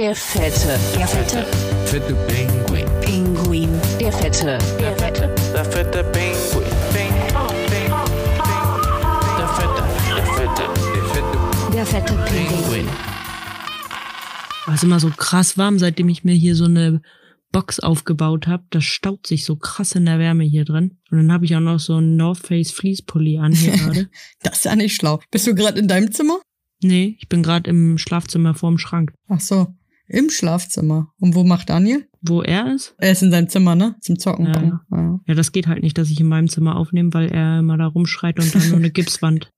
Der Fette. Der Fette. Fette Pinguin. Pinguin. Der Fette. Der Fette. Der fette Pinguin. Der fette, der fette, der fette Der fette Pinguin. War es immer so krass warm, seitdem ich mir hier so eine Box aufgebaut habe. Das staut sich so krass in der Wärme hier drin. Und dann habe ich auch noch so einen North Face Fleece-Pulli an hier gerade. Das ist ja nicht schlau. Bist du gerade in deinem Zimmer? Nee, ich bin gerade im Schlafzimmer vorm Schrank. Ach so, im Schlafzimmer. Und wo macht Daniel? Wo er ist? Er ist in seinem Zimmer, ne? Zum Zocken. Ja. Ja. Ja, das geht halt nicht, dass ich in meinem Zimmer aufnehme, weil er immer da rumschreit und dann nur eine Gipswand.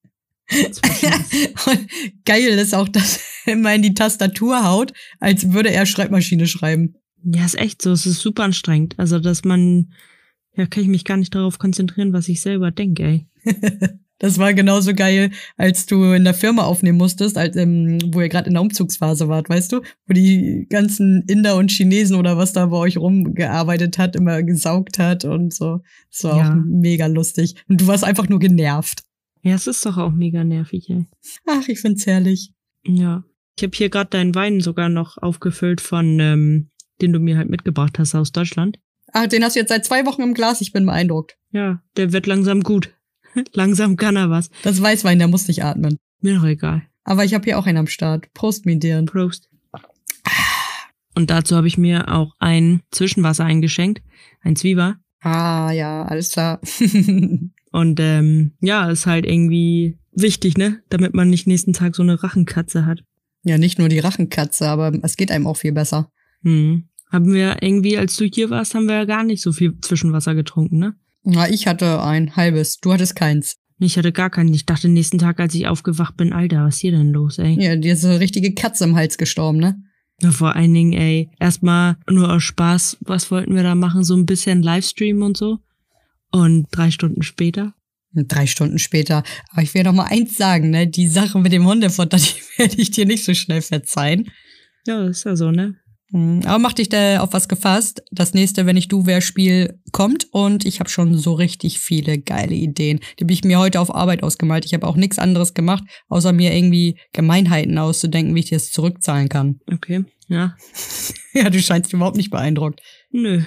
Geil ist auch, dass er immer in die Tastatur haut, als würde er Schreibmaschine schreiben. Ja, ist echt so. Es ist super anstrengend. Also, dass man, ja, kann ich mich gar nicht darauf konzentrieren, was ich selber denke, ey. Das war genauso geil, als du in der Firma aufnehmen musstest, als, ähm, wo ihr gerade in der Umzugsphase wart, weißt du? Wo die ganzen Inder und Chinesen oder was da bei euch rumgearbeitet hat, immer gesaugt hat und so. Das war Ja. auch mega lustig. Und du warst einfach nur genervt. Ja, es ist doch auch mega nervig, ey. Ach, ich find's herrlich. Ja. Ich habe hier gerade deinen Wein sogar noch aufgefüllt von, ähm, den du mir halt mitgebracht hast aus Deutschland. Ach, den hast du jetzt seit zwei Wochen im Glas. Ich bin beeindruckt. Ja, der wird langsam gut. langsam kann er was. Das Weißwein, der muss nicht atmen. Mir doch egal. Aber ich habe hier auch einen am Start. Prost, Midian. Prost. Und dazu habe ich mir auch ein Zwischenwasser eingeschenkt, ein Zwieber. Ah, ja, alles klar. Und ähm, ja, ist halt irgendwie wichtig, ne? Damit man nicht nächsten Tag so eine Rachenkatze hat. ja, nicht nur die Rachenkatze, aber es geht einem auch viel besser. Hm. Haben wir irgendwie, als du hier warst, haben wir ja gar nicht so viel Zwischenwasser getrunken, ne? Na, ich hatte ein halbes. Du hattest keins. Ich hatte gar keinen. Ich dachte nächsten Tag, als ich aufgewacht bin, Alter, was ist hier denn los, ey? Ja, dir ist eine richtige Katze im Hals gestorben, ne? Ja, vor allen Dingen, ey, erstmal nur aus Spaß, was wollten wir da machen? So ein bisschen Livestream und so. Und drei Stunden später. Drei Stunden später. Aber ich will noch mal eins sagen, ne? Die Sache mit dem Hundefutter, die werde ich dir nicht so schnell verzeihen. Ja, ist ja so, ne? Hm, Aber mach dich da auf was gefasst. Das nächste, wenn ich du wer Spiel kommt und ich habe schon so richtig viele geile Ideen. Die habe ich mir heute auf Arbeit ausgemalt. Ich habe auch nichts anderes gemacht, außer mir irgendwie Gemeinheiten auszudenken, wie ich das zurückzahlen kann. Okay, ja. Ja, du scheinst überhaupt nicht beeindruckt. Nö.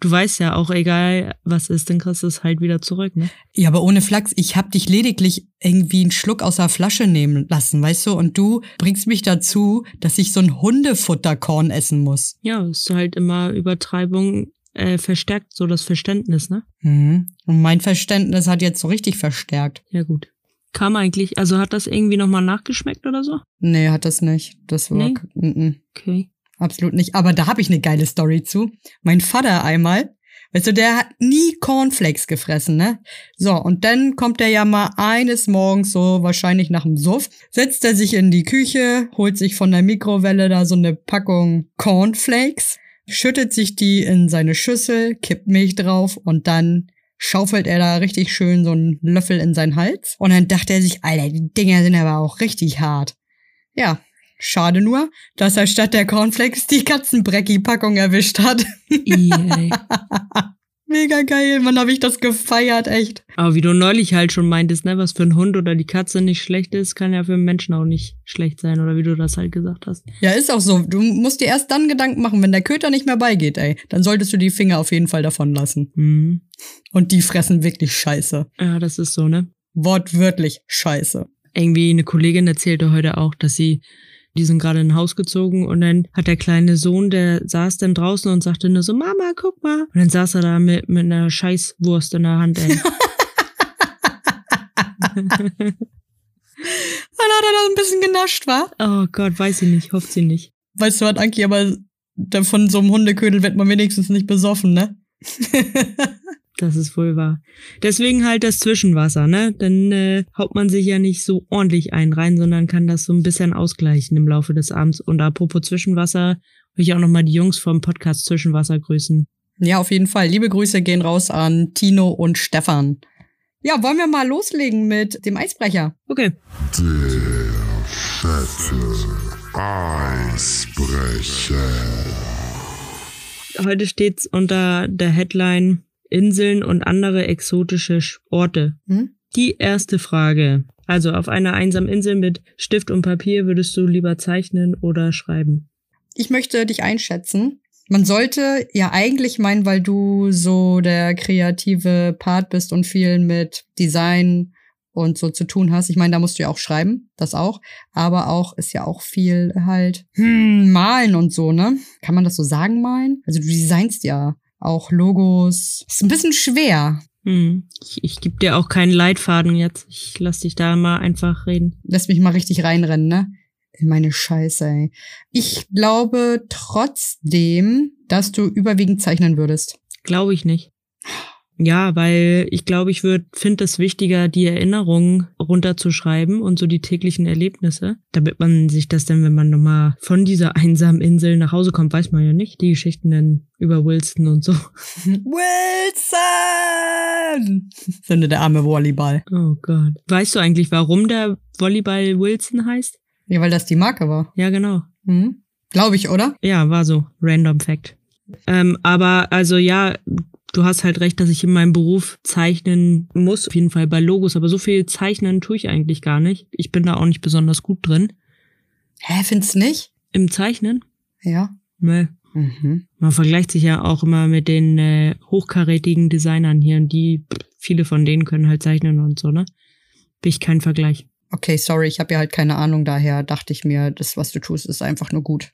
Du weißt ja auch, egal was ist, dann kriegst du es halt wieder zurück, ne? Ja, aber ohne Flachs, ich hab dich lediglich irgendwie einen Schluck aus der Flasche nehmen lassen, weißt du? Und du bringst mich dazu, dass ich so ein Hundefutterkorn essen muss. Ja, ist halt immer Übertreibung äh, verstärkt so das Verständnis, ne? Mhm. Und mein Verständnis hat jetzt so richtig verstärkt. Ja, gut. Kam eigentlich, also hat das irgendwie nochmal nachgeschmeckt oder so? Nee, hat das nicht. Das war Nee? mhm. Okay. Absolut nicht. Aber da habe ich eine geile Story zu. Mein Vater einmal, weißt du, der hat nie Cornflakes gefressen, ne? So, und dann kommt er ja mal eines Morgens, so wahrscheinlich nach dem Suff, setzt er sich in die Küche, holt sich von der Mikrowelle da so eine Packung Cornflakes, schüttet sich die in seine Schüssel, kippt Milch drauf und dann schaufelt er da richtig schön so einen Löffel in seinen Hals. Und dann dachte er sich, Alter, die Dinger sind aber auch richtig hart. Ja, schade nur, dass er statt der Cornflakes die Katzenbrecki-Packung erwischt hat. Mega geil, Mann, hab ich das gefeiert, echt. Aber wie du neulich halt schon meintest, ne, was für ein Hund oder die Katze nicht schlecht ist, kann ja für einen Menschen auch nicht schlecht sein, oder wie du das halt gesagt hast. Ja, ist auch so. Du musst dir erst dann Gedanken machen, wenn der Köter nicht mehr beigeht, ey. Dann solltest du die Finger auf jeden Fall davon lassen. Mhm. Und die fressen wirklich Scheiße. Ja, das ist so, ne? Wortwörtlich Scheiße. Irgendwie eine Kollegin erzählte heute auch, dass sie, die sind gerade in ein Haus gezogen und dann hat der kleine Sohn, der saß dann draußen und sagte nur so, Mama, guck mal. Und dann saß er da mit, mit einer Scheißwurst in der Hand, ey. Dann hat er da ein bisschen genascht, wa? oh Gott, weiß sie nicht, hofft sie nicht. Weißt du was, Anki, aber von so einem Hundeködel wird man wenigstens nicht besoffen, ne? Das ist wohl wahr. Deswegen halt das Zwischenwasser, ne? Dann äh, haut man sich ja nicht so ordentlich ein rein, sondern kann das so ein bisschen ausgleichen im Laufe des Abends. Und apropos Zwischenwasser, will ich auch nochmal die Jungs vom Podcast Zwischenwasser grüßen. Ja, auf jeden Fall. Liebe Grüße gehen raus an Tino und Stefan. Ja, wollen wir mal loslegen mit dem Eisbrecher? Okay. Heute steht's unter der Headline Inseln und andere exotische Sch- Orte. Hm? Die erste Frage. Also auf einer einsamen Insel mit Stift und Papier würdest du lieber zeichnen oder schreiben? ich möchte dich einschätzen. Man sollte ja eigentlich meinen, weil du so der kreative Part bist und viel mit Design und so zu tun hast. Ich meine, da musst du ja auch schreiben, das auch. Aber auch ist ja auch viel halt hm, malen und so, ne? Kann man das so sagen, malen? Also du designst ja auch Logos. Ist ein bisschen schwer. Hm. Ich, ich gebe dir auch keinen Leitfaden jetzt. Ich lass dich da mal einfach reden. Lass mich mal richtig reinrennen, ne? In meine Scheiße, ey. Ich glaube trotzdem, dass du überwiegend zeichnen würdest. Glaube ich nicht. Ja, weil ich glaube, ich würde finde es wichtiger, die Erinnerungen runterzuschreiben und so die täglichen Erlebnisse, damit man sich das dann, wenn man nochmal von dieser einsamen Insel nach Hause kommt, weiß man ja nicht, die Geschichten dann über Wilson und so. Wilson! Sende der arme Volleyball. Oh Gott. Weißt du eigentlich, warum der Volleyball Wilson heißt? Ja, weil das die Marke war. Ja, genau. Mhm. Glaube ich, oder? Ja, war so. Random Fact. Ähm, aber also ja, du hast halt recht, dass ich in meinem Beruf zeichnen muss. Auf jeden Fall bei Logos, aber so viel zeichnen tue ich eigentlich gar nicht. Ich bin da auch nicht besonders gut drin. Hä, findest du nicht? Im Zeichnen? Ja. Nee. Mhm. Man vergleicht sich ja auch immer mit den äh, hochkarätigen Designern hier, und die, viele von denen können halt zeichnen und so, ne? Bin ich kein Vergleich. Okay, sorry, ich habe ja halt keine Ahnung, daher dachte ich mir, das, was du tust, ist einfach nur gut.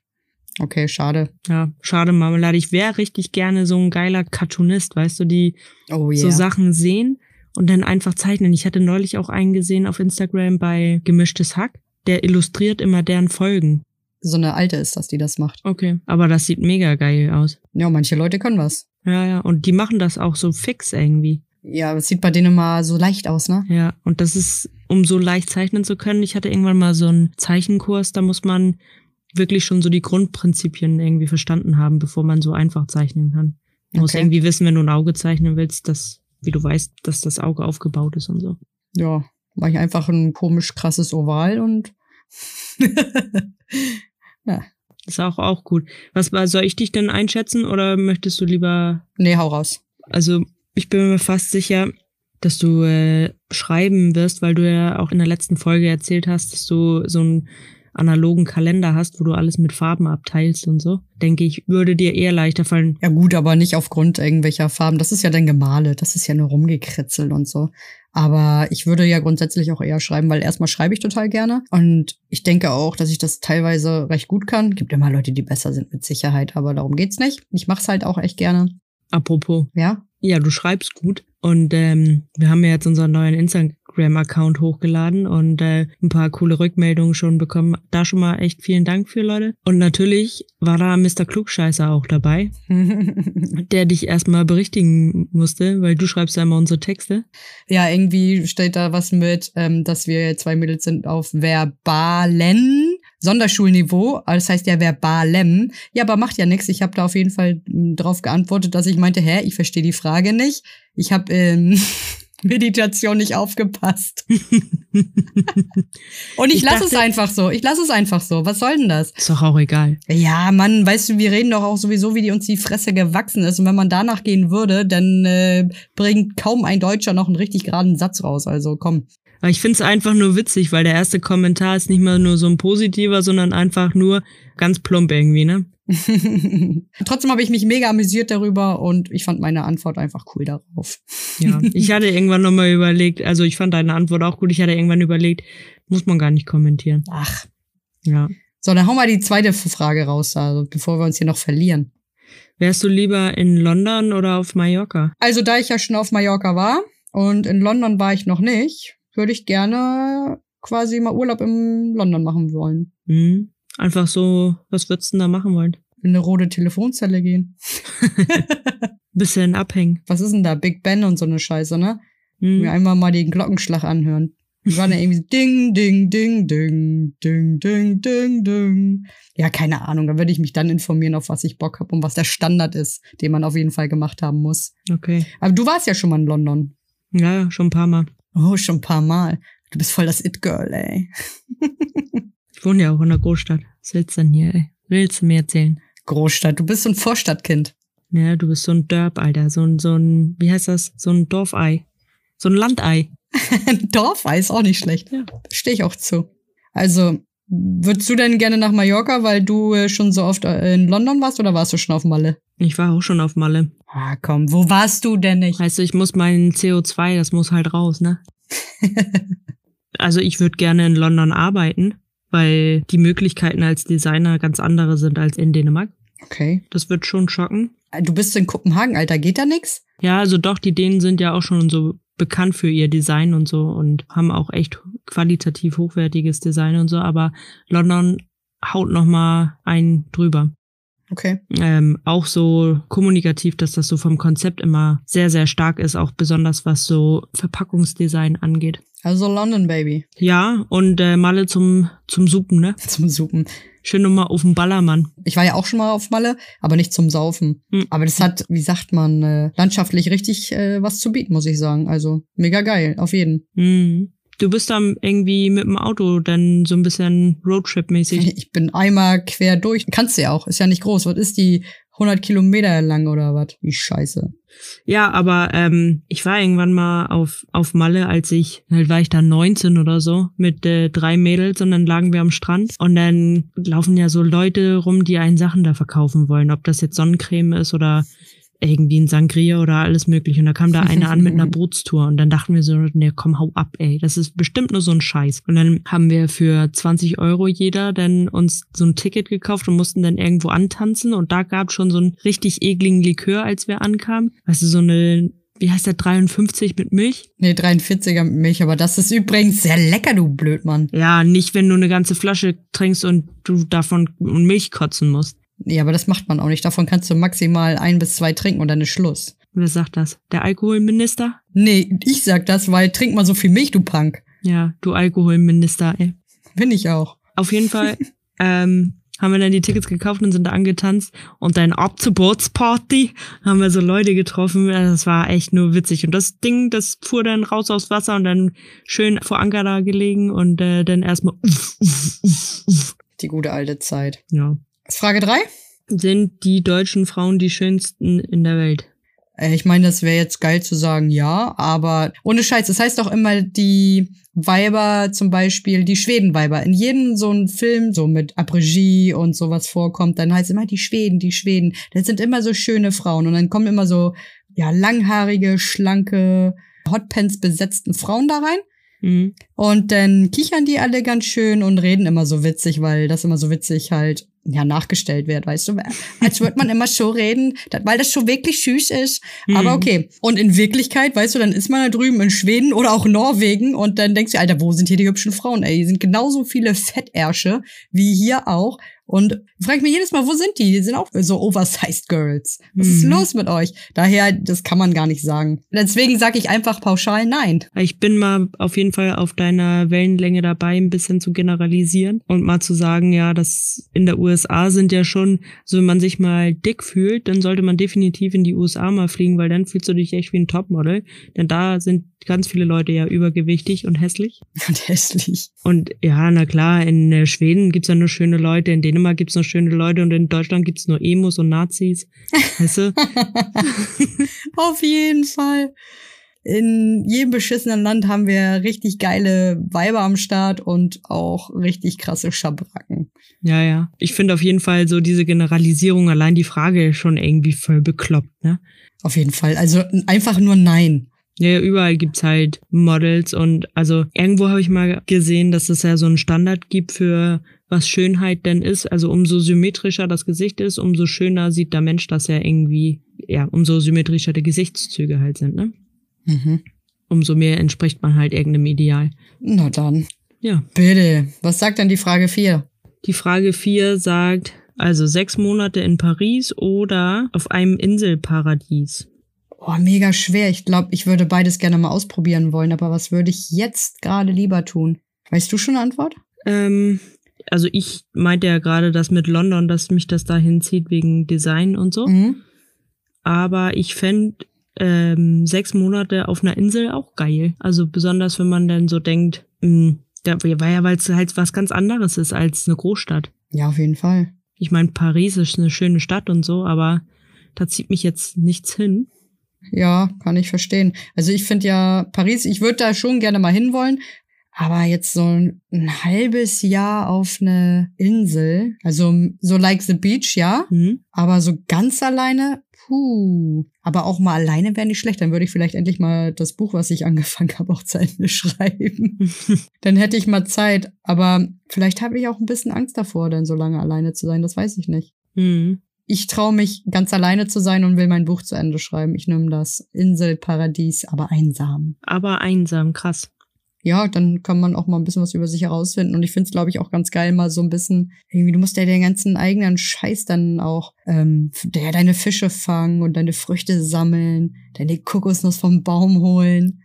Okay, schade. Ja, schade Marmelade. Ich wäre richtig gerne so ein geiler Cartoonist, weißt du, die Oh so Sachen sehen und dann einfach zeichnen. Ich hatte neulich auch einen gesehen auf Instagram bei Gemischtes Hack. Der illustriert immer deren Folgen. So eine alte ist das, die das macht. Okay. Aber das sieht mega geil aus. Ja, manche Leute können was. Ja, ja. Und die machen das auch so fix irgendwie. Ja, es sieht bei denen mal so leicht aus, ne? Ja. Und das ist, um so leicht zeichnen zu können. Ich hatte irgendwann mal so einen Zeichenkurs, da muss man wirklich schon so die Grundprinzipien irgendwie verstanden haben, bevor man so einfach zeichnen kann. Musst Okay. irgendwie wissen, wenn du ein Auge zeichnen willst, dass, wie du weißt, dass das Auge aufgebaut ist und so. Ja, mach ich einfach ein komisch krasses Oval und ja. Ist auch, auch gut. Was war, soll ich dich denn einschätzen oder möchtest du lieber, Nee, hau raus. also ich bin mir fast sicher, dass du äh, schreiben wirst, weil du ja auch in der letzten Folge erzählt hast, dass du so einen analogen Kalender hast, wo du alles mit Farben abteilst und so. Denke ich, würde dir eher leichter fallen. Ja gut, aber nicht aufgrund irgendwelcher Farben. Das ist ja dann Gemale, das ist ja nur rumgekritzelt und so. Aber ich würde ja grundsätzlich auch eher schreiben, weil erstmal schreibe ich total gerne. Und ich denke auch, dass ich das teilweise recht gut kann. Gibt immer Leute, die besser sind mit Sicherheit, aber darum geht's nicht. Ich mach's halt auch echt gerne. Apropos, Ja? ja, du schreibst gut. Und ähm, wir haben ja jetzt unseren neuen Instagram-Account hochgeladen und äh, ein paar coole Rückmeldungen schon bekommen. Da schon mal echt vielen Dank für, Leute. Und natürlich war da Mr. Klugscheißer auch dabei, der dich erstmal berichtigen musste, weil du schreibst ja immer unsere Texte. ja, irgendwie steht da was mit, ähm, dass wir zwei Mädels sind auf verbalen Sonderschulniveau. Also Das heißt ja verbalem. Ja, aber macht ja nichts. Ich habe da auf jeden Fall m, drauf geantwortet, dass ich meinte, hä, ich verstehe die Frage nicht. Ich habe in Meditation nicht aufgepasst. Und ich, Ich lasse es einfach so. Ich lasse es einfach so. Was soll denn das? Ist doch auch egal. Ja, Mann, weißt du, wir reden doch auch sowieso, wie die uns die Fresse gewachsen ist. Und wenn man danach gehen würde, dann äh, bringt kaum ein Deutscher noch einen richtig geraden Satz raus. Also komm. Aber ich find's einfach nur witzig, weil der erste Kommentar ist nicht mal nur so ein positiver, sondern einfach nur ganz plump irgendwie, ne? Trotzdem habe ich mich mega amüsiert darüber und ich fand meine Antwort einfach cool darauf. Ja, ich hatte irgendwann nochmal überlegt, also ich fand deine Antwort auch gut, ich hatte irgendwann überlegt, muss man gar nicht kommentieren. Ach. Ja. So, dann hau mal die zweite Frage raus, also bevor wir uns hier noch verlieren. Wärst du lieber in London oder auf Mallorca? Also, da ich ja schon auf Mallorca war und in London war ich noch nicht, würde ich gerne quasi mal Urlaub in London machen wollen. Hm? Einfach so, was würdest du denn da machen wollen? In eine rote Telefonzelle gehen. Bisschen abhängen. Was ist denn da? Big Ben und so eine Scheiße, ne? Hm? Mir einmal mal den Glockenschlag anhören. Die waren ja irgendwie so ding, ding, ding, ding, ding, ding, ding, ding. Ja, keine Ahnung. Da würde ich mich dann informieren, auf was ich Bock habe und was der Standard ist, den man auf jeden Fall gemacht haben muss. Okay. Aber du warst ja schon mal in London. Ja, schon ein paar Mal. Oh, schon ein paar Mal. Du bist voll das It-Girl, ey. Ich wohne ja auch in der Großstadt. Was willst du denn hier, ey? Willst du mir erzählen? Großstadt. Du bist so ein Vorstadtkind. Ja, du bist so ein Dörp, Alter. So ein, so ein, wie heißt das? So ein Dorfei. So ein Landei. Ein Dorfei ist auch nicht schlecht. Ja. Stehe ich auch zu. Also, Würdest du denn gerne nach Mallorca, weil du äh, schon so oft äh, in London warst oder warst du schon auf Malle? Ich war auch schon auf Malle. Ah, komm, wo warst du denn nicht? Weißt du, ich muss mein CO2, das muss halt raus, ne? also ich würde gerne in London arbeiten, weil die Möglichkeiten als Designer ganz andere sind als in Dänemark. Okay. Das wird schon schocken. Du bist in Kopenhagen, Alter, geht da nix? Ja, also doch, die Dänen sind ja auch schon so bekannt für ihr Design und so und haben auch echt qualitativ hochwertiges Design und so, aber London haut noch mal einen drüber. Okay. Ähm, auch so kommunikativ, dass das so vom Konzept immer sehr, sehr stark ist, auch besonders was so Verpackungsdesign angeht. Also London, Baby. Ja, und äh, Malle zum, zum Suppen, ne? Zum Suppen. Schön nochmal auf dem Ballermann. Ich war ja auch schon mal auf Malle, aber nicht zum Saufen. Mhm. Aber das hat, wie sagt man, äh, landschaftlich richtig äh, was zu bieten, muss ich sagen. Also mega geil, auf jeden. Mhm. Du bist dann irgendwie mit dem Auto dann so ein bisschen Roadtrip-mäßig. Ich bin einmal quer durch. Kannst du ja auch, ist ja nicht groß. Was ist die 100 Kilometer lang oder was? Wie scheiße. Ja, aber ähm, ich war irgendwann mal auf, auf Malle, als ich, halt war ich da 19 oder so, mit äh, drei Mädels und dann lagen wir am Strand und dann laufen ja so Leute rum, die einen Sachen da verkaufen wollen, ob das jetzt Sonnencreme ist oder irgendwie ein Sangria oder alles mögliche. Und da kam da einer an mit einer Bootstour und dann dachten wir so, ne, komm, hau ab, ey. Das ist bestimmt nur so ein Scheiß. Und dann haben wir für 20 Euro jeder dann uns so ein Ticket gekauft und mussten dann irgendwo antanzen und da gab schon so einen richtig ekligen Likör, als wir ankamen. Weißt du, so eine, wie heißt der, 53 mit Milch? Nee, 43er mit Milch, aber das ist übrigens sehr lecker, du Blödmann. Ja, nicht, wenn du eine ganze Flasche trinkst und du davon Milch kotzen musst. Nee, aber das macht man auch nicht. Davon kannst du maximal ein bis zwei trinken und dann ist Schluss. Wer sagt das? Der Alkoholminister? Nee, ich sag das, weil trink mal so viel Milch, du Punk. Ja, du Alkoholminister, ey. Bin ich auch. Auf jeden Fall ähm, haben wir dann die Tickets gekauft und sind da angetanzt. Und dann ab zur Bootsparty haben wir so Leute getroffen. Ja, Das war echt nur witzig. Und das Ding, das fuhr dann raus aufs Wasser und dann schön vor Anker da gelegen und äh, dann erstmal uff, uff, uff, uff. Die gute alte Zeit. Ja. Frage drei. Sind die deutschen Frauen die schönsten in der Welt? Äh, Ich meine, das wäre jetzt geil zu sagen, ja, aber ohne Scheiß. Das heißt auch immer, die Weiber zum Beispiel, die Schwedenweiber. In jedem so einem Film, so mit Après-Ski und sowas vorkommt, dann heißt immer die Schweden, die Schweden. Das sind immer so schöne Frauen. Und dann kommen immer so, ja, langhaarige, schlanke, Hotpants besetzten Frauen da rein. Mhm. Und dann kichern die alle ganz schön und reden immer so witzig, weil das immer so witzig halt ja nachgestellt wird, weißt du, als würde man immer so reden, weil das schon wirklich süß ist. Aber Mhm. okay. Und in Wirklichkeit, weißt du, dann ist man da drüben in Schweden oder auch Norwegen und dann denkst du, Alter, wo sind hier die hübschen Frauen? Ey, die sind genauso viele Fettärsche wie hier auch. Und frag ich mich jedes Mal, wo sind die? Die sind auch so oversized Girls. Was ist Mhm. los mit euch? Daher, das kann man gar nicht sagen. Deswegen sage ich einfach pauschal nein. Ich bin mal auf jeden Fall auf deiner Wellenlänge dabei, ein bisschen zu generalisieren und mal zu sagen, ja, das in der USA sind ja schon, so wenn man sich mal dick fühlt, dann sollte man definitiv in die USA mal fliegen, weil dann fühlst du dich echt wie ein Topmodel. Denn da sind ganz viele Leute ja übergewichtig und hässlich. Und hässlich. Und ja, na klar, in äh, Schweden gibt's ja nur schöne Leute, in Dänemark gibt's nur schöne Leute und in Deutschland gibt's nur Emos und Nazis. Weißt du? Auf jeden Fall. In jedem beschissenen Land haben wir richtig geile Weiber am Start und auch richtig krasse Schabracken. Ja, ja. Ich finde auf jeden Fall so diese Generalisierung, allein die Frage schon irgendwie voll bekloppt, ne? Auf jeden Fall. Also einfach nur nein. Ja, überall gibt's halt Models und also irgendwo habe ich mal gesehen, dass es ja so einen Standard gibt für was Schönheit denn ist. Also umso symmetrischer das Gesicht ist, umso schöner sieht der Mensch das ja irgendwie, ja, umso symmetrischer die Gesichtszüge halt sind, ne? Mhm. Umso mehr entspricht man halt irgendeinem Ideal. Na dann. Ja. Bitte. Was sagt denn die Frage 4? Die Frage 4 sagt, also sechs Monate in Paris oder auf einem Inselparadies. Oh, mega schwer. Ich glaube, ich würde beides gerne mal ausprobieren wollen, aber was würde ich jetzt gerade lieber tun? Weißt du schon eine Antwort? Ähm, also ich meinte ja gerade das mit London, dass mich das dahin zieht wegen Design und so. Mhm. Aber ich fänd ähm, sechs Monate auf einer Insel auch geil. Also besonders, wenn man dann so denkt, mh, da war ja, weil es halt was ganz anderes ist als eine Großstadt. Ja, auf jeden Fall. Ich meine, Paris ist eine schöne Stadt und so, aber da zieht mich jetzt nichts hin. Ja, kann ich verstehen. Also ich finde ja Paris, ich würde da schon gerne mal hinwollen. Aber jetzt so ein, ein halbes Jahr auf eine Insel, also so like the beach, ja. Hm? Aber so ganz alleine, puh. Aber auch mal alleine wäre nicht schlecht. Dann würde ich vielleicht endlich mal das Buch, was ich angefangen habe, auch zu Ende schreiben. dann hätte ich mal Zeit. Aber vielleicht habe ich auch ein bisschen Angst davor, dann so lange alleine zu sein. Das weiß ich nicht. Hm. Ich traue mich, ganz alleine zu sein und will mein Buch zu Ende schreiben. Ich nehme das Inselparadies, aber einsam. Aber einsam, krass. Ja, dann kann man auch mal ein bisschen was über sich herausfinden. Und ich finde es, glaube ich, auch ganz geil, mal so ein bisschen, irgendwie, du musst ja den ganzen eigenen Scheiß dann auch, ähm, der deine Fische fangen und deine Früchte sammeln, deine Kokosnuss vom Baum holen.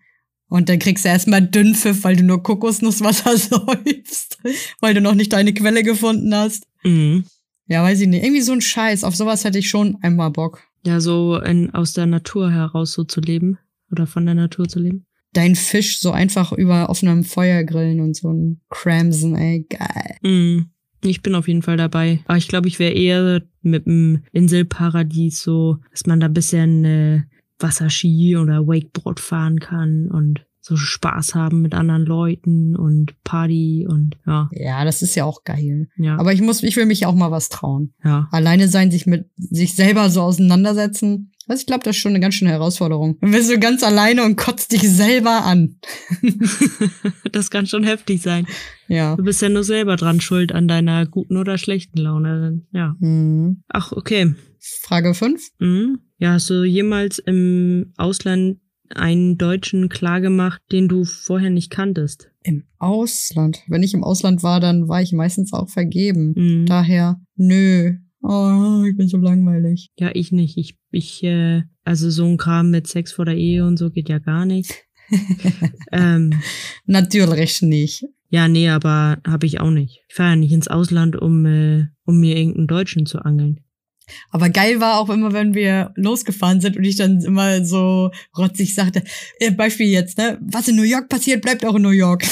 Und dann kriegst du erstmal Dünnpfiff, weil du nur Kokosnusswasser säufst, weil du noch nicht deine Quelle gefunden hast. Mhm. Ja, weiß ich nicht. Irgendwie so ein Scheiß. Auf sowas hätte ich schon einmal Bock. Ja, so in, aus der Natur heraus so zu leben. Oder von der Natur zu leben. Dein Fisch so einfach über offenem Feuer grillen und so ein Cramson, ey, geil. Mhm. Ich bin auf jeden Fall dabei. Aber ich glaube, ich wäre eher mit dem Inselparadies so, dass man da ein bisschen äh, Wasserski oder Wakeboard fahren kann und so Spaß haben mit anderen Leuten und Party und ja, Ja, das ist ja auch geil. ja, Aber ich muss, ich will mich auch mal was trauen. ja. Alleine sein, sich mit sich selber so auseinandersetzen. Also ich glaube, das ist schon eine ganz schöne Herausforderung. Dann bist du ganz alleine und kotzt dich selber an. das kann schon heftig sein. Ja. Du bist ja nur selber dran schuld an deiner guten oder schlechten Laune. Ja. Hm. Ach, okay. Frage fünf. Mhm. Ja, hast du jemals im Ausland einen Deutschen klargemacht, den du vorher nicht kanntest? Im Ausland. Wenn ich im Ausland war, dann war ich meistens auch vergeben. Mhm. Daher, nö. Oh, ich bin so langweilig. Ja, ich nicht. Ich, ich, äh, also so ein Kram mit Sex vor der Ehe und so geht ja gar nicht. ähm, Natürlich nicht. ja, nee, aber habe ich auch nicht. Ich fahre ja nicht ins Ausland, um, äh, um mir irgendeinen Deutschen zu angeln. Aber geil war auch immer, wenn wir losgefahren sind und ich dann immer so rotzig sagte, äh, Beispiel jetzt, ne, was in New York passiert, bleibt auch in New York.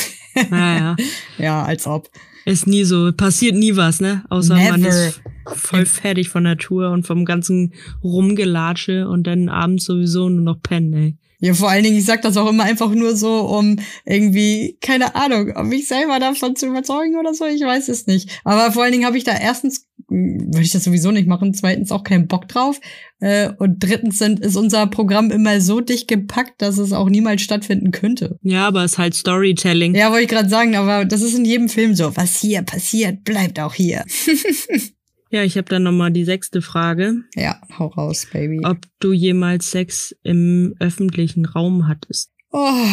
Naja, ja, als ob. ist nie so, passiert nie was, ne? Außer man Never. ist voll fertig von der Tour und vom ganzen Rumgelatsche und dann abends sowieso nur noch pennen, ey. Ja, vor allen Dingen, ich sag das auch immer einfach nur so, um irgendwie, keine Ahnung, um mich selber davon zu überzeugen oder so, ich weiß es nicht. Aber vor allen Dingen habe ich da erstens, würde ich das sowieso nicht machen, zweitens auch keinen Bock drauf. Äh, und drittens sind, ist unser Programm immer so dicht gepackt, dass es auch niemals stattfinden könnte. Ja, aber es ist halt Storytelling. Ja, wollte ich gerade sagen, aber das ist in jedem Film so. Was hier passiert, bleibt auch hier. Ja, ich habe dann nochmal die sechste Frage. Ja, hau raus, Baby. Ob du jemals Sex im öffentlichen Raum hattest? Oh,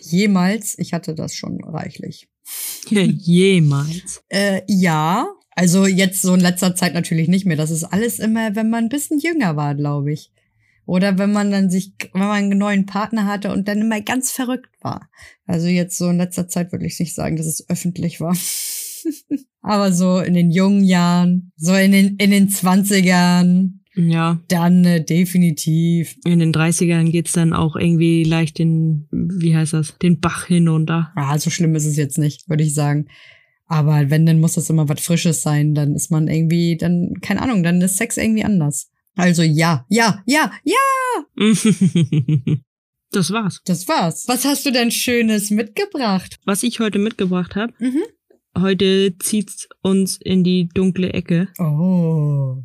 jemals, ich hatte das schon reichlich. jemals. Äh, ja, also jetzt so in letzter Zeit natürlich nicht mehr. Das ist alles immer, wenn man ein bisschen jünger war, glaube ich. Oder wenn man dann sich, wenn man einen neuen Partner hatte und dann immer ganz verrückt war. Also jetzt so in letzter Zeit würde ich nicht sagen, dass es öffentlich war. Aber so in den jungen Jahren, so in den, in den 20ern, Ja, dann äh, definitiv. in den 30ern geht's dann auch irgendwie leicht den, wie heißt das, den Bach hinunter. Ah, so schlimm ist es jetzt nicht, würde ich sagen. Aber wenn, dann muss das immer was Frisches sein. Dann ist man irgendwie, dann, keine Ahnung, dann ist Sex irgendwie anders. Also ja, ja, ja, ja, das war's. das war's. Was hast du denn Schönes mitgebracht? Was ich heute mitgebracht habe, Mhm. heute zieht's uns in die dunkle Ecke. Oh.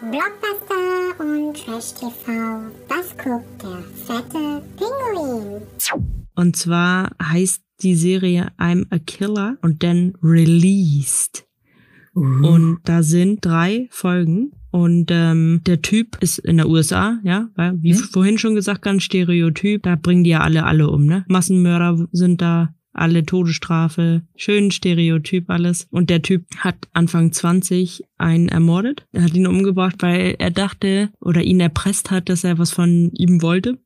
Blockbuster und Trash TV. Was guckt der fette Pinguin? Und zwar heißt die Serie I'm a Killer und dann Released. Und da sind drei Folgen. Und ähm, der Typ ist in der USA, ja, weil, wie Hm? vorhin schon gesagt, ganz Stereotyp. Da bringen die ja alle alle um, ne? Massenmörder sind da, alle Todesstrafe, schön Stereotyp alles. Und der Typ hat Anfang 20 einen ermordet. Er hat ihn umgebracht, weil er dachte oder ihn erpresst hat, dass er was von ihm wollte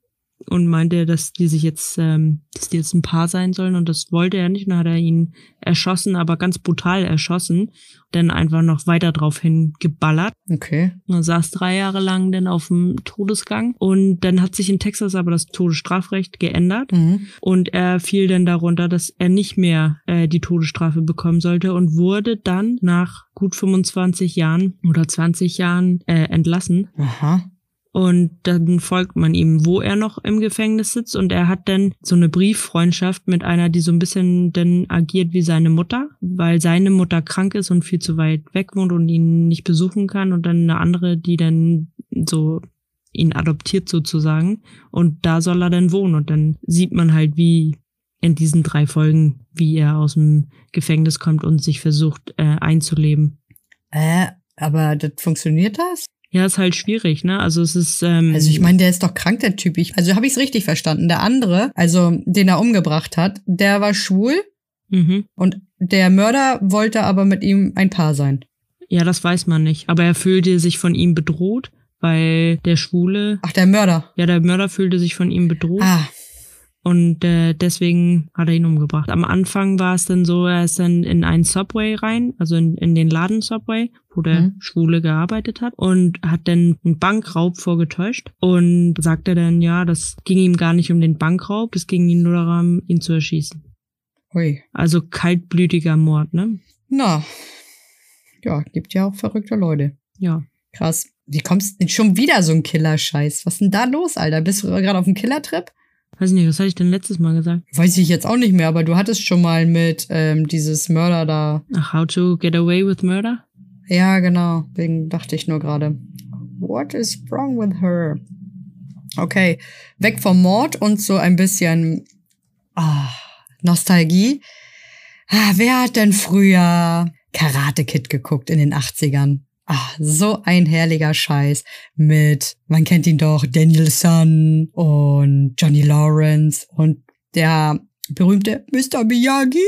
und meinte, dass die sich jetzt, ähm, dass die jetzt ein Paar sein sollen und das wollte er nicht. Und dann hat er ihn erschossen, aber ganz brutal erschossen. Dann einfach noch weiter drauf hin geballert. Okay. Er saß drei Jahre lang dann auf dem Todesgang und dann hat sich in Texas aber das Todesstrafrecht geändert Mhm. und er fiel dann darunter, dass er nicht mehr äh, die Todesstrafe bekommen sollte und wurde dann nach gut 25 Jahren oder 20 Jahren äh, entlassen Aha. Und dann folgt man ihm, wo er noch im Gefängnis sitzt. Und er hat dann so eine Brieffreundschaft mit einer, die so ein bisschen dann agiert wie seine Mutter, weil seine Mutter krank ist und viel zu weit weg wohnt und ihn nicht besuchen kann. Und dann eine andere, die dann so ihn adoptiert sozusagen. Und da soll er dann wohnen. Und dann sieht man halt, wie in diesen drei Folgen, wie er aus dem Gefängnis kommt und sich versucht äh, einzuleben. Äh, aber das funktioniert das? Ja, ist halt schwierig, ne? Also es ist. Ähm, Also ich meine, der ist doch krank, der Typ. Ich, also habe ich es richtig verstanden. Der andere, also den er umgebracht hat, der war schwul mhm. und der Mörder wollte aber mit ihm ein Paar sein. Ja, das weiß man nicht. Aber er fühlte sich von ihm bedroht, weil der Schwule, Ach, der Mörder. ja, der Mörder fühlte sich von ihm bedroht Ah, und äh, deswegen hat er ihn umgebracht. Am Anfang war es dann so, er ist dann in einen Subway rein, also in, in den Laden Subway, wo der Mhm. Schwule gearbeitet hat und hat dann einen Bankraub vorgetäuscht und sagte dann, ja, das ging ihm gar nicht um den Bankraub, es ging ihm nur darum, ihn zu erschießen. ui. Also kaltblütiger Mord, ne? Na, ja, gibt ja auch verrückte Leute. Ja. Krass. Wie kommst du schon wieder so ein Killer-Scheiß? Was ist denn da los, Alter? Bist du gerade auf dem Killer-Trip? Weiß nicht, was hatte ich denn letztes Mal gesagt? Weiß ich jetzt auch nicht mehr, aber du hattest schon mal mit ähm, dieses Mörder da. Ach, how to get away with murder? Ja, genau. Deswegen dachte ich nur gerade. What is wrong with her? Okay, weg vom Mord und so ein bisschen ah, Nostalgie. Ah, wer hat denn früher Karate Kid geguckt in den 80ern? Ah, so ein herrlicher Scheiß mit, man kennt ihn doch, Daniel Sun und Johnny Lawrence und der berühmte Mr. Miyagi.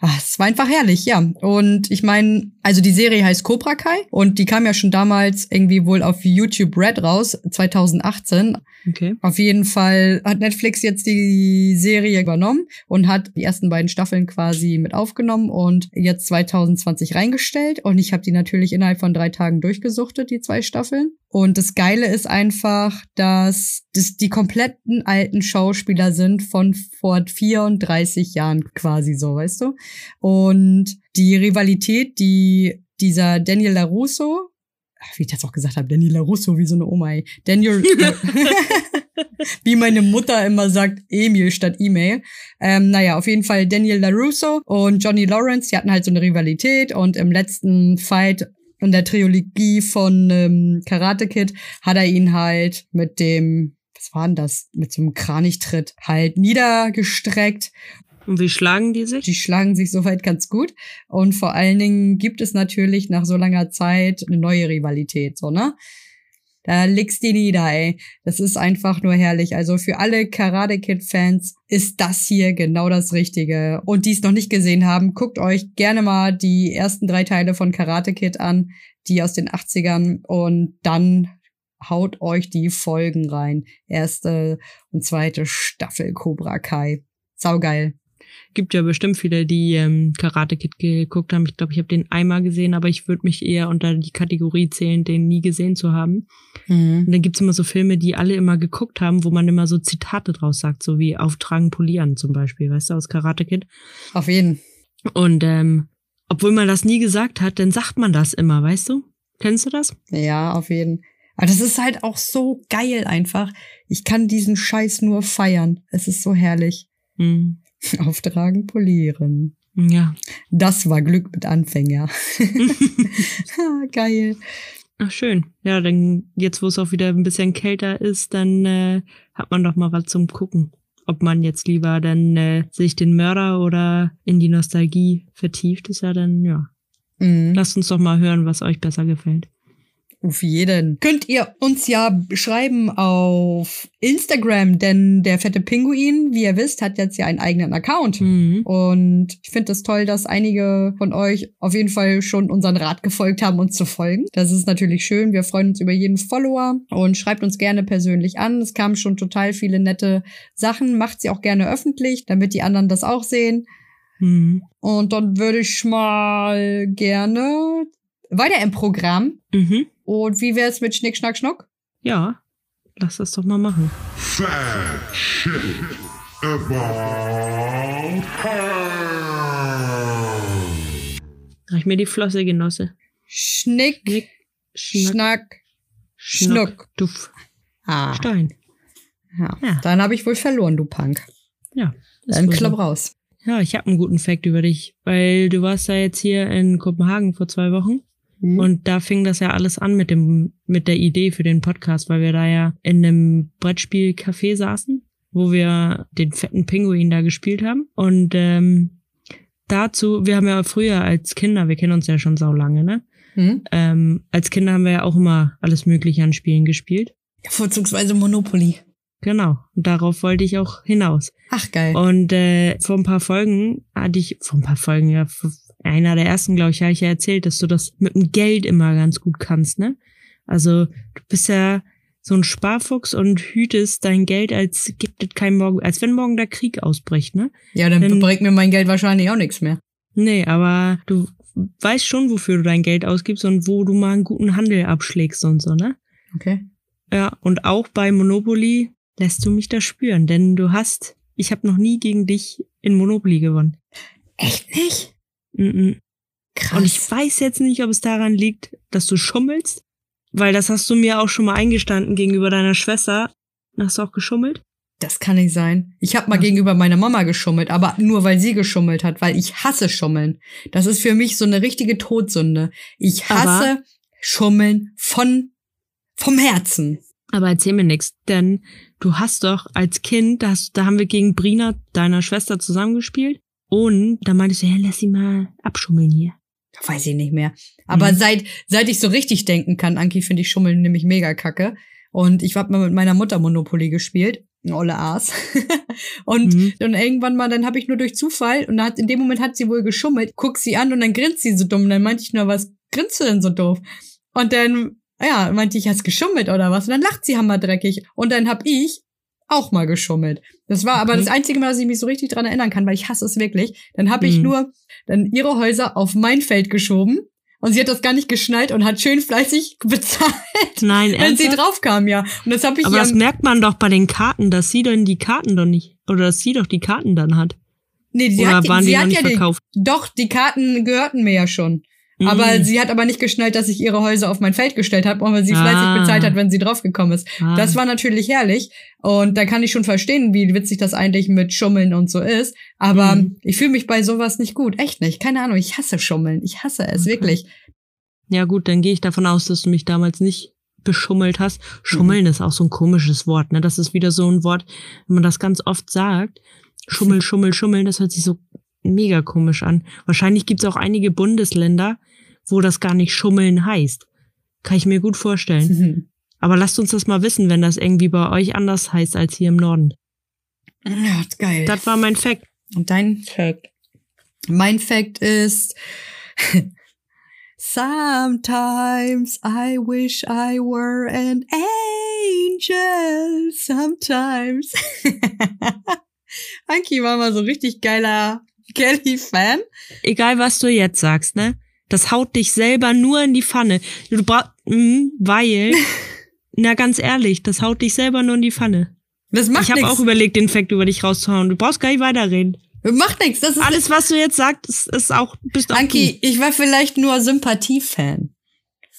Ah, es war einfach herrlich, ja. Und ich meine, also die Serie heißt Cobra Kai und die kam ja schon damals irgendwie wohl auf YouTube Red raus, 2018. Okay. Auf jeden Fall hat Netflix jetzt die Serie übernommen und hat die ersten beiden Staffeln quasi mit aufgenommen und jetzt 2020 reingestellt. Und ich habe die natürlich innerhalb von drei Tagen durchgesuchtet, die zwei Staffeln. Und das Geile ist einfach, dass das die kompletten alten Schauspieler sind von vor 34 Jahren quasi so, weißt du? Und die Rivalität, die dieser Daniel LaRusso, wie ich das auch gesagt habe, Daniel LaRusso, wie so eine Oma, ey. Daniel, wie meine Mutter immer sagt, Emil statt E-Mail. Ähm, naja, auf jeden Fall Daniel LaRusso und Johnny Lawrence, die hatten halt so eine Rivalität und im letzten Fight in der Trilogie von ähm, Karate Kid hat er ihn halt mit dem, was war denn das, mit so einem Kranichtritt halt niedergestreckt Und wie schlagen die sich? die schlagen sich soweit ganz gut. Und vor allen Dingen gibt es natürlich nach so langer Zeit eine neue Rivalität, so, ne? Da legst die nieder, ey. Das ist einfach nur herrlich. Also für alle Karate Kid Fans ist das hier genau das Richtige. Und die es noch nicht gesehen haben, guckt euch gerne mal die ersten drei Teile von Karate Kid an, die aus den 80ern und dann haut euch die Folgen rein. Erste und zweite Staffel Cobra Kai. Saugeil. Gibt ja bestimmt viele, die ähm, Karate Kid geguckt haben. Ich glaube, ich habe den einmal gesehen, aber ich würde mich eher unter die Kategorie zählen, den nie gesehen zu haben. Und dann gibt's immer so Filme, die alle immer geguckt haben, wo man immer so Zitate draus sagt, so wie Auftragen, Polieren zum Beispiel, weißt du, aus Karate Kid. Auf jeden. Und ähm, obwohl man das nie gesagt hat, dann sagt man das immer, weißt du? Kennst du das? Ja, auf jeden. Aber das ist halt auch so geil einfach. Ich kann diesen Scheiß nur feiern. Es ist so herrlich. Hm. Auftragen, polieren. Ja. Das war Glück mit Anfänger. Ah, geil. Ach, schön. Ja, dann jetzt, wo es auch wieder ein bisschen kälter ist, dann äh, hat man doch mal was zum Gucken. Ob man jetzt lieber dann äh, sich den Mörder oder in die Nostalgie vertieft, ist ja dann, ja. Mhm. Lasst uns doch mal hören, was euch besser gefällt. Auf jeden. Könnt ihr uns ja schreiben auf Instagram, denn der fette Pinguin, wie ihr wisst, hat jetzt ja einen eigenen Account. Mhm. Und ich finde es das toll, dass einige von euch auf jeden Fall schon unseren Rat gefolgt haben, uns zu folgen. Das ist natürlich schön. Wir freuen uns über jeden Follower und schreibt uns gerne persönlich an. Es kamen schon total viele nette Sachen. Macht sie auch gerne öffentlich, damit die anderen das auch sehen. Mhm. Und dann würde ich mal gerne weiter im Programm. Mhm. Und wie wär's mit Schnick, Schnack, Schnuck? Ja, lass das doch mal machen. Fact shit about her. Reich mir die Flosse, Genosse. Schnick, Schnick, Schnack, Schnack, Schnuck. Duff. Ah, Stein. ja. Ja. Dann habe ich wohl verloren, du Punk. Ja. Dann klapp raus. Ja, ich habe einen guten Fact über dich, weil du warst ja jetzt hier in Kopenhagen vor zwei Wochen Hm? und da fing das ja alles an mit dem mit der Idee für den Podcast, weil wir da ja in einem Brettspielcafé saßen, wo wir den fetten Pinguin da gespielt haben und ähm, dazu, wir haben ja früher als Kinder, wir kennen uns ja schon sau lange, ne? Hm? Ähm, als Kinder haben wir ja auch immer alles Mögliche an Spielen gespielt. Vorzugsweise Monopoly. Genau. Und darauf wollte ich auch hinaus. Ach, geil. Und äh, vor ein paar Folgen hatte ich, vor ein paar Folgen, ja, einer der ersten, glaube ich, habe ich ja erzählt, dass du das mit dem Geld immer ganz gut kannst, ne? Also du bist ja so ein Sparfuchs und hütest dein Geld, als gibt es kein Morgen, als wenn morgen der Krieg ausbricht, ne? ja, dann dann- bringt mir mein Geld wahrscheinlich auch nichts mehr. Nee, aber du weißt schon, wofür du dein Geld ausgibst und wo du mal einen guten Handel abschlägst und so, ne? Okay. Ja, und auch bei Monopoly lässt du mich da spüren, denn du hast, ich habe noch nie gegen dich in Monopoly gewonnen. Echt nicht? Mhm. Krass. Und ich weiß jetzt nicht, ob es daran liegt, dass du schummelst, weil das hast du mir auch schon mal eingestanden gegenüber deiner Schwester. Hast du auch geschummelt? Das kann nicht sein. Ich habe mal Ach. gegenüber meiner Mama geschummelt, aber nur weil sie geschummelt hat, weil ich hasse Schummeln. Das ist für mich so eine richtige Todsünde. Ich hasse Schummeln von vom Herzen. Aber erzähl mir nichts, denn du hast doch als Kind, da, hast, da haben wir gegen Brina, deiner Schwester, zusammengespielt. Und da meintest du, ja, lass sie mal abschummeln hier. Weiß ich nicht mehr. Aber Mhm. seit seit ich so richtig denken kann, Anki, finde ich Schummeln nämlich mega kacke. Und ich habe mal mit meiner Mutter Monopoly gespielt. Olle Aas. und Mhm. dann irgendwann mal, dann habe ich nur durch Zufall und hat, in dem Moment hat sie wohl geschummelt, guck sie an und dann grinst sie so dumm. Und dann meinte ich nur, was grinst du denn so doof? Und dann, ja, meinte ich, hast geschummelt oder was? Und dann lacht sie hammerdreckig. Und dann hab ich auch mal geschummelt. Das war aber Okay. das einzige Mal, dass ich mich so richtig dran erinnern kann, weil ich hasse es wirklich. Dann habe ich Mhm. nur dann ihre Häuser auf mein Feld geschoben. Und sie hat das gar nicht geschnallt und hat schön fleißig bezahlt, Nein, wenn sie ernsthaft? draufkam, ja. Und das habe ich Aber das merkt man doch bei den Karten, dass sie dann die Karten doch nicht, oder dass sie doch die Karten dann hat. Nee, sie Oder hat, waren sie die hat nicht ja die, verkauft? Doch, die Karten gehörten mir ja schon. Aber Mhm. sie hat aber nicht geschnallt, dass ich ihre Häuser auf mein Feld gestellt habe, weil sie Ah. fleißig bezahlt hat, wenn sie draufgekommen ist. Ah. Das war natürlich herrlich. Und da kann ich schon verstehen, wie witzig das eigentlich mit Schummeln und so ist. Aber Mhm. ich fühle mich bei sowas nicht gut. Echt nicht. Keine Ahnung. Ich hasse Schummeln. Ich hasse es, Okay. wirklich. Ja gut, dann gehe ich davon aus, dass du mich damals nicht beschummelt hast. Schummeln ist auch so ein komisches Wort, ne? Das ist wieder so ein Wort, wenn man das ganz oft sagt. Schummel, Schummel, Schummeln, das hört sich so mega komisch an. Wahrscheinlich gibt's auch einige Bundesländer, wo das gar nicht Schummeln heißt. Kann ich mir gut vorstellen. Mhm. Aber lasst uns das mal wissen, wenn das irgendwie bei euch anders heißt als hier im Norden. Ja, geil. Das war mein Fact. Und dein Fact? Mein Fact ist, Sometimes I wish I were an angel. Sometimes. Anki war mal so richtig geiler Kelly-Fan. Egal, was du jetzt sagst, ne? Das haut dich selber nur in die Pfanne. Du brauchst, weil, na ganz ehrlich, das haut dich selber nur in die Pfanne. Das macht ich habe auch überlegt, den Fact über dich rauszuhauen. Du brauchst gar nicht weiterreden. Macht nichts. Das ist Alles, was du jetzt sagst, ist, ist auch, bist auch Anki, ich war vielleicht nur Sympathie-Fan.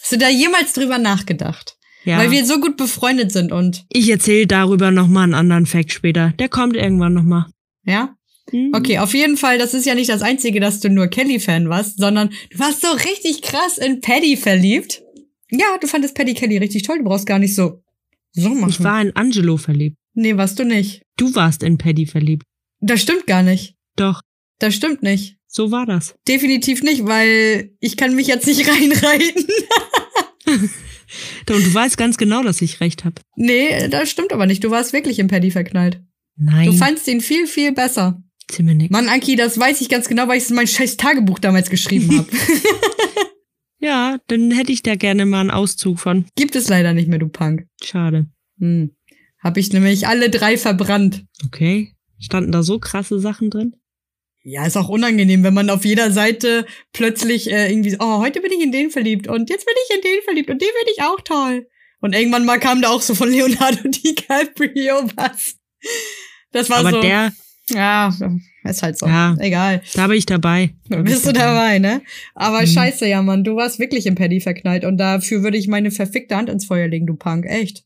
Hast du da jemals drüber nachgedacht? Ja. Weil wir so gut befreundet sind und, ich erzähle darüber nochmal einen anderen Fact später. Der kommt irgendwann nochmal. ja? Hm. Okay, auf jeden Fall, das ist ja nicht das Einzige, dass du nur Kelly-Fan warst, sondern du warst so richtig krass in Paddy verliebt. Ja, du fandest Paddy Kelly richtig toll, du brauchst gar nicht so, so machen. Ich war in Angelo verliebt. nee, warst du nicht. Du warst in Paddy verliebt. Das stimmt gar nicht. Doch, Das stimmt nicht. so war das. Definitiv nicht, weil ich kann mich jetzt nicht reinreiten. Und du weißt ganz genau, dass ich recht habe. nee, das stimmt aber nicht. Du warst wirklich in Paddy verknallt. Nein, Du fandst ihn viel, viel besser. Nix. Mann, Anki, das weiß ich ganz genau, weil ich es in mein scheiß Tagebuch damals geschrieben habe. Ja, dann hätte ich da gerne mal einen Auszug von. Gibt es leider nicht mehr, du Punk. Schade. Hm. Hab ich nämlich alle drei verbrannt. Okay. Standen da so krasse Sachen drin? Ja, ist auch unangenehm, wenn man auf jeder Seite plötzlich äh, irgendwie so, oh, heute bin ich in den verliebt und jetzt bin ich in den verliebt und den finde ich auch toll. Und irgendwann mal kam da auch so von Leonardo DiCaprio was. Das war Aber so. der, Ja, ist halt so. Ja. Egal. Da bin ich dabei. Da Bist du dabei, ne? Aber Mhm. scheiße, ja, Mann, du warst wirklich im Paddy verknallt und dafür würde ich meine verfickte Hand ins Feuer legen, du Punk. Echt.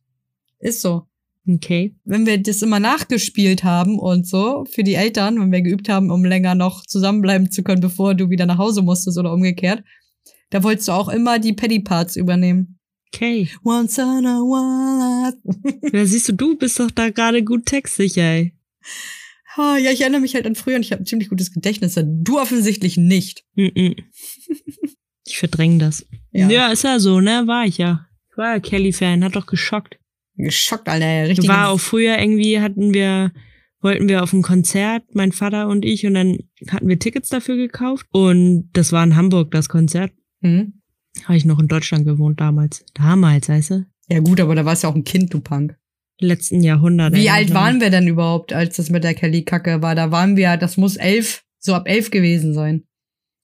Ist so. Okay. Wenn wir das immer nachgespielt haben und so für die Eltern, wenn wir geübt haben, um länger noch zusammenbleiben zu können, bevor du wieder nach Hause musstest oder umgekehrt, da wolltest du auch immer die Paddy-Parts übernehmen. Okay. Once in a while. Ja, siehst du, du bist doch da gerade gut textsicher, ey. Ah, ja, ich erinnere mich halt an früher und ich habe ein ziemlich gutes Gedächtnis. Du offensichtlich nicht. Mhm. Ich verdränge das. Ja. Ja. ist ja so, ne? War ich ja. Ich war ja Kelly-Fan, hat doch geschockt. Geschockt, Alter. Richtig. War auch früher irgendwie, hatten wir, wollten wir auf ein Konzert, mein Vater und ich, und dann hatten wir Tickets dafür gekauft. Und das war in Hamburg, das Konzert. Hm? Habe ich noch in Deutschland gewohnt damals. Damals, weißt du? Ja gut, aber da warst du ja auch ein Kind, du Punk. Letzten Jahrhundert. Wie alt waren wir denn überhaupt, als das mit der Kelly-Kacke war? Da waren wir, das muss elf, so ab elf gewesen sein.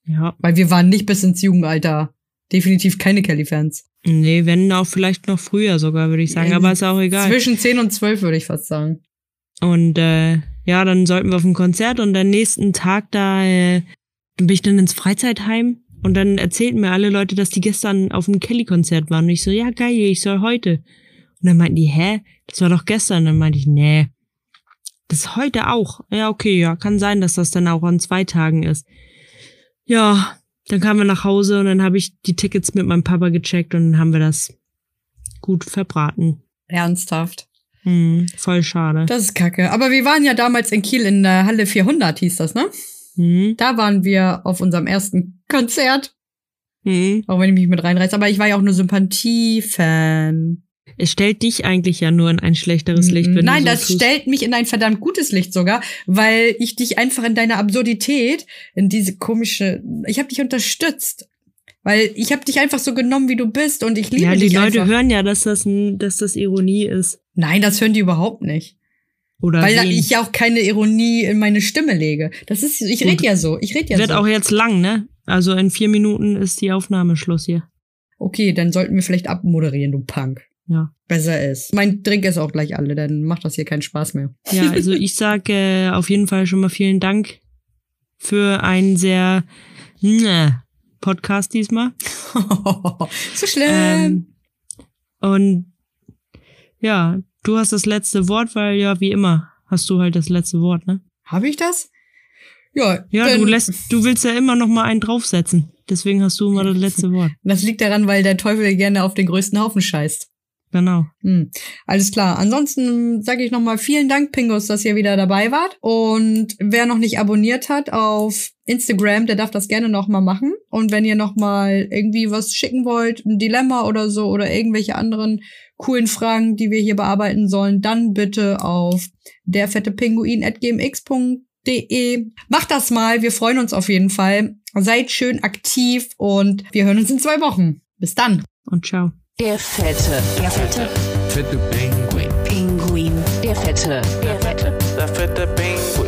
Ja. Weil wir waren nicht bis ins Jugendalter. Definitiv keine Kelly-Fans. Nee, wenn auch vielleicht noch früher sogar, würde ich sagen. Aber ist auch egal. Zwischen zehn und zwölf würde ich fast sagen. Und äh, ja, dann sollten wir auf ein Konzert und am nächsten Tag da äh, bin ich dann ins Freizeitheim und dann erzählten mir alle Leute, dass die gestern auf einem Kelly-Konzert waren. Und ich so, ja geil, ich soll heute. Und dann meinten die, hä? Das war doch gestern. dann meinte ich, nee, das ist heute auch. Ja, okay, ja, kann sein, dass das dann auch an zwei Tagen ist. Ja, dann kamen wir nach Hause und dann habe ich die Tickets mit meinem Papa gecheckt und dann haben wir das gut verbraten. Ernsthaft. Hm, voll schade. Das ist kacke. Aber wir waren ja damals in Kiel in der Halle 400, hieß das, ne? Hm, Da waren wir auf unserem ersten Konzert. hm. Auch wenn ich mich mit reinreiße. Aber ich war ja auch nur Sympathie-Fan. Es stellt dich eigentlich ja nur in ein schlechteres Licht, wenn Nein, du so das tust. stellt mich in ein verdammt gutes Licht sogar, weil ich dich einfach in deiner Absurdität, in diese komische, ich habe dich unterstützt. Weil ich habe dich einfach so genommen, wie du bist und ich liebe Ja, die dich Leute einfach. hören ja, dass das, ein, dass das Ironie ist. Nein, das hören die überhaupt nicht. Oder Weil sehen. ich ja auch keine Ironie in meine Stimme lege. Das ist, ich rede ja so, ich rede ja Wird so. auch jetzt lang, ne? Also in vier Minuten ist die Aufnahme Schluss hier. Okay, dann sollten wir vielleicht abmoderieren, du Punk. Ja. Besser ist. Mein Drink ist auch gleich alle, dann macht das hier keinen Spaß mehr. Ja, also ich sag äh, auf jeden Fall schon mal vielen Dank für einen sehr ne, Podcast diesmal. so schlimm. Ähm, und ja, du hast das letzte Wort, weil ja, wie immer, hast du halt das letzte Wort, ne? Habe ich das? Ja, Ja, du lässt, du willst ja immer noch mal einen draufsetzen. Deswegen hast du immer das letzte Wort. Das liegt daran, weil der Teufel gerne auf den größten Haufen scheißt. Genau. Hm. Alles klar. Ansonsten sage ich nochmal vielen Dank, Pingus, dass ihr wieder dabei wart. Und wer noch nicht abonniert hat auf Instagram, der darf das gerne nochmal machen. Und wenn ihr nochmal irgendwie was schicken wollt, ein Dilemma oder so oder irgendwelche anderen coolen Fragen, die wir hier bearbeiten sollen, dann bitte auf derfettepinguin.gmx.de. Macht das mal, wir freuen uns auf jeden Fall. Seid schön aktiv und wir hören uns in zwei Wochen. Bis dann. Und ciao. Der fette, der fette Fette Pinguin. Pinguin. Der fette, der fette Der fette Pinguin.